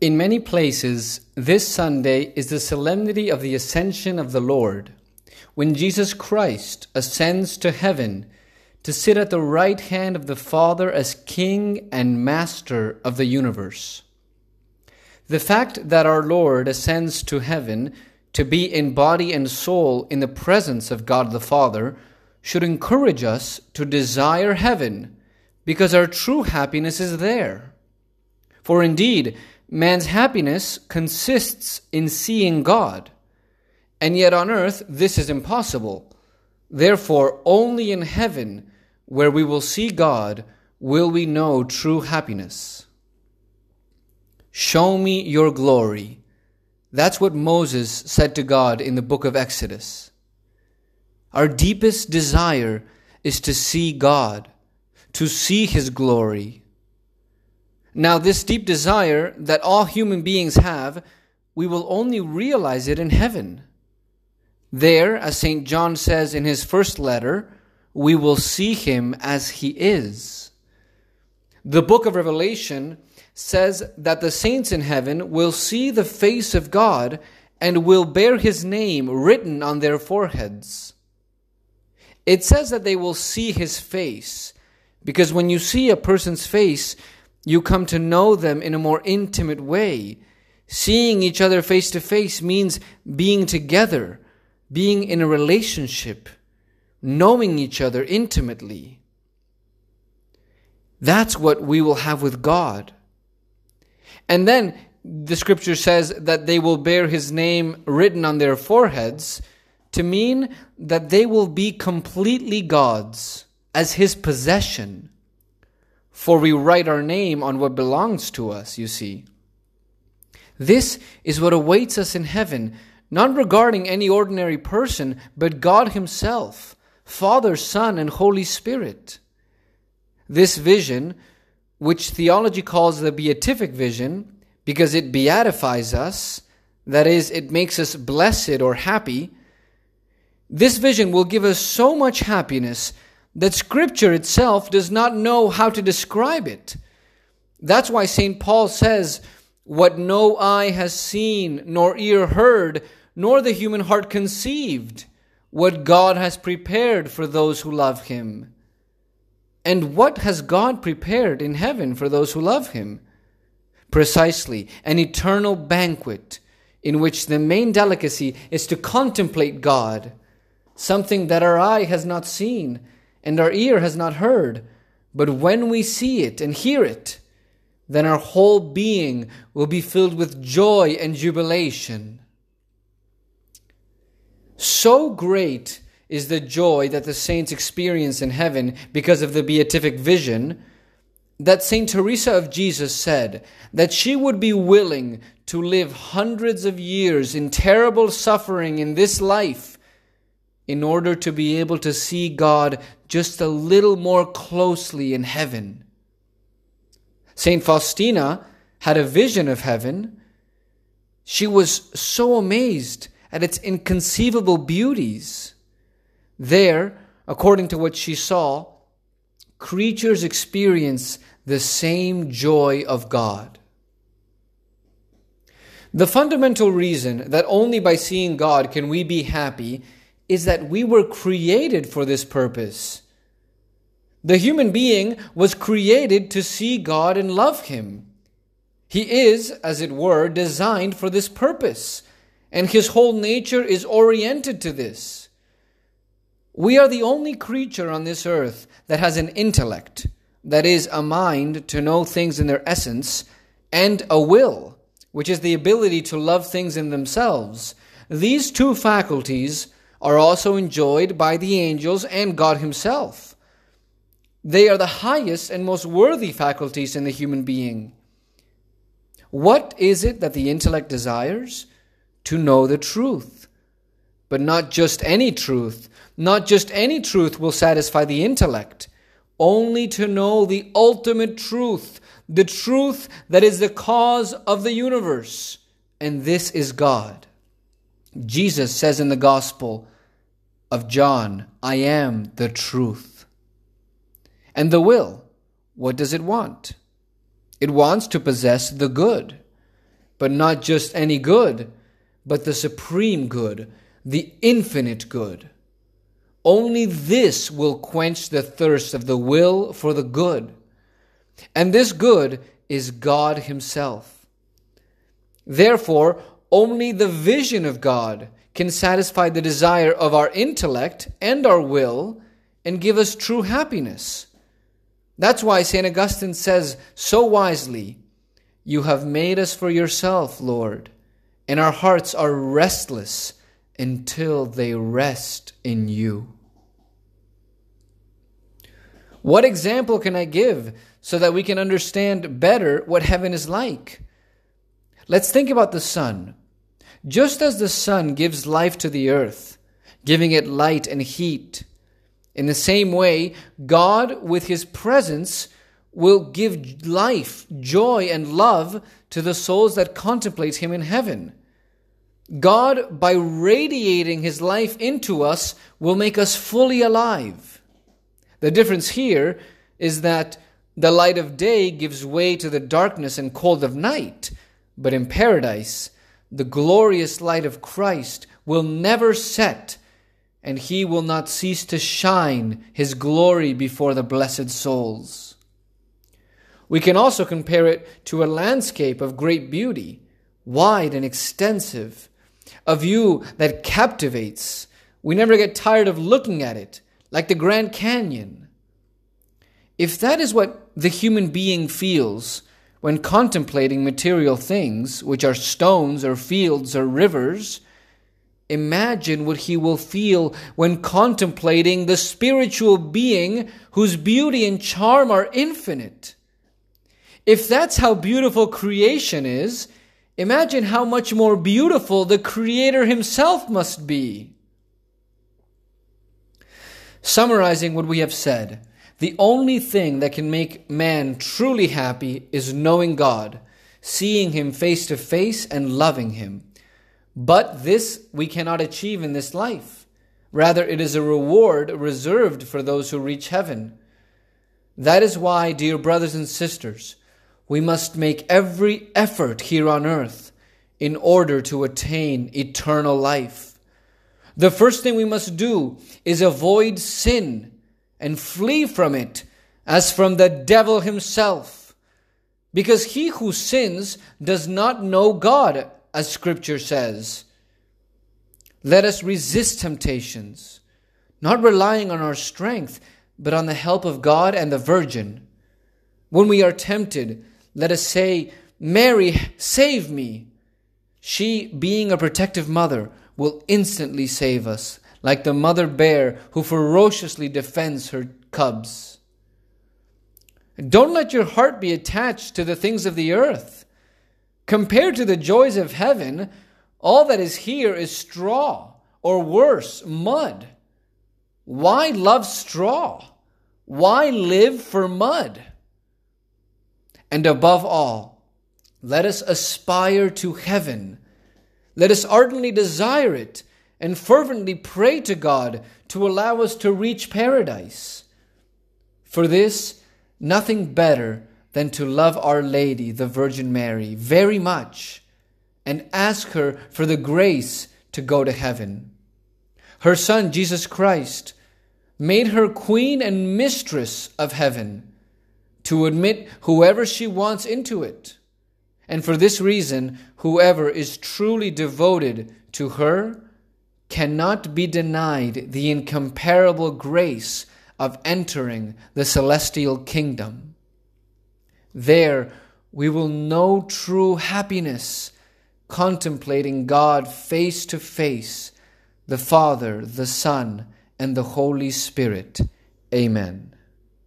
In many places, this Sunday is the solemnity of the ascension of the Lord, when Jesus Christ ascends to heaven to sit at the right hand of the Father as King and Master of the universe. The fact that our Lord ascends to heaven to be in body and soul in the presence of God the Father should encourage us to desire heaven because our true happiness is there. For indeed, Man's happiness consists in seeing God. And yet on earth, this is impossible. Therefore, only in heaven, where we will see God, will we know true happiness. Show me your glory. That's what Moses said to God in the book of Exodus. Our deepest desire is to see God, to see His glory. Now, this deep desire that all human beings have, we will only realize it in heaven. There, as St. John says in his first letter, we will see him as he is. The book of Revelation says that the saints in heaven will see the face of God and will bear his name written on their foreheads. It says that they will see his face, because when you see a person's face, you come to know them in a more intimate way. Seeing each other face to face means being together, being in a relationship, knowing each other intimately. That's what we will have with God. And then the scripture says that they will bear his name written on their foreheads to mean that they will be completely God's as his possession. For we write our name on what belongs to us, you see. This is what awaits us in heaven, not regarding any ordinary person, but God Himself, Father, Son, and Holy Spirit. This vision, which theology calls the beatific vision, because it beatifies us, that is, it makes us blessed or happy, this vision will give us so much happiness that Scripture itself does not know how to describe it. That's why St. Paul says, What no eye has seen, nor ear heard, nor the human heart conceived, what God has prepared for those who love Him. And what has God prepared in heaven for those who love Him? Precisely, an eternal banquet in which the main delicacy is to contemplate God, something that our eye has not seen and our ear has not heard. But when we see it and hear it, then our whole being will be filled with joy and jubilation. So great is the joy that the saints experience in heaven because of the beatific vision that St. Teresa of Jesus said that she would be willing to live hundreds of years in terrible suffering in this life in order to be able to see God just a little more closely in heaven. St. Faustina had a vision of heaven. She was so amazed at its inconceivable beauties. There, according to what she saw, creatures experience the same joy of God. The fundamental reason that only by seeing God can we be happy is that we were created for this purpose. The human being was created to see God and love Him. He is, as it were, designed for this purpose, and his whole nature is oriented to this. We are the only creature on this earth that has an intellect, that is, a mind to know things in their essence, and a will, which is the ability to love things in themselves. These two faculties are also enjoyed by the angels and God Himself. They are the highest and most worthy faculties in the human being. What is it that the intellect desires? To know the truth. But not just any truth. Not just any truth will satisfy the intellect. Only to know the ultimate truth, the truth that is the cause of the universe. And this is God. Jesus says in the Gospel of John, I am the truth. And the will, what does it want? It wants to possess the good. but not just any good, but the supreme good, the infinite good. Only this will quench the thirst of the will for the good. And this good is God Himself. Therefore, only the vision of God can satisfy the desire of our intellect and our will and give us true happiness. That's why St. Augustine says so wisely, You have made us for yourself, Lord, and our hearts are restless until they rest in you. What example can I give so that we can understand better what heaven is like? Let's think about the sun. Just as the sun gives life to the earth, giving it light and heat, in the same way, God, with His presence, will give life, joy, and love to the souls that contemplate Him in heaven. God, by radiating His life into us, will make us fully alive. The difference here is that the light of day gives way to the darkness and cold of night, but in paradise, the glorious light of Christ will never set, and he will not cease to shine his glory before the blessed souls. We can also compare it to a landscape of great beauty, wide and extensive, a view that captivates. We never get tired of looking at it, like the Grand Canyon. If that is what the human being feels when contemplating material things, which are stones or fields or rivers, imagine what he will feel when contemplating the spiritual being whose beauty and charm are infinite. If that's how beautiful creation is, imagine how much more beautiful the Creator Himself must be. Summarizing what we have said, the only thing that can make man truly happy is knowing God, seeing Him face to face, and loving Him. But this we cannot achieve in this life. Rather, it is a reward reserved for those who reach heaven. That is why, dear brothers and sisters, we must make every effort here on earth in order to attain eternal life. The first thing we must do is avoid sin and flee from it as from the devil himself. Because he who sins does not know God, as scripture says. Let us resist temptations, not relying on our strength, but on the help of God and the Virgin. When we are tempted, let us say, Mary, save me. She, being a protective mother, will instantly save us like the mother bear who ferociously defends her cubs. Don't let your heart be attached to the things of the earth. Compared to the joys of heaven, all that is here is straw, or worse, mud. Why love straw? Why live for mud? And above all, let us aspire to heaven. Let us ardently desire it and fervently pray to God to allow us to reach paradise. For this, nothing better than to love Our Lady, the Virgin Mary, very much and ask her for the grace to go to heaven. Her Son, Jesus Christ, made her queen and mistress of heaven to admit whoever she wants into it. And for this reason, whoever is truly devoted to her cannot be denied the incomparable grace of entering the celestial kingdom. There we will know true happiness, contemplating God face to face, the Father, the Son, and the Holy Spirit. Amen.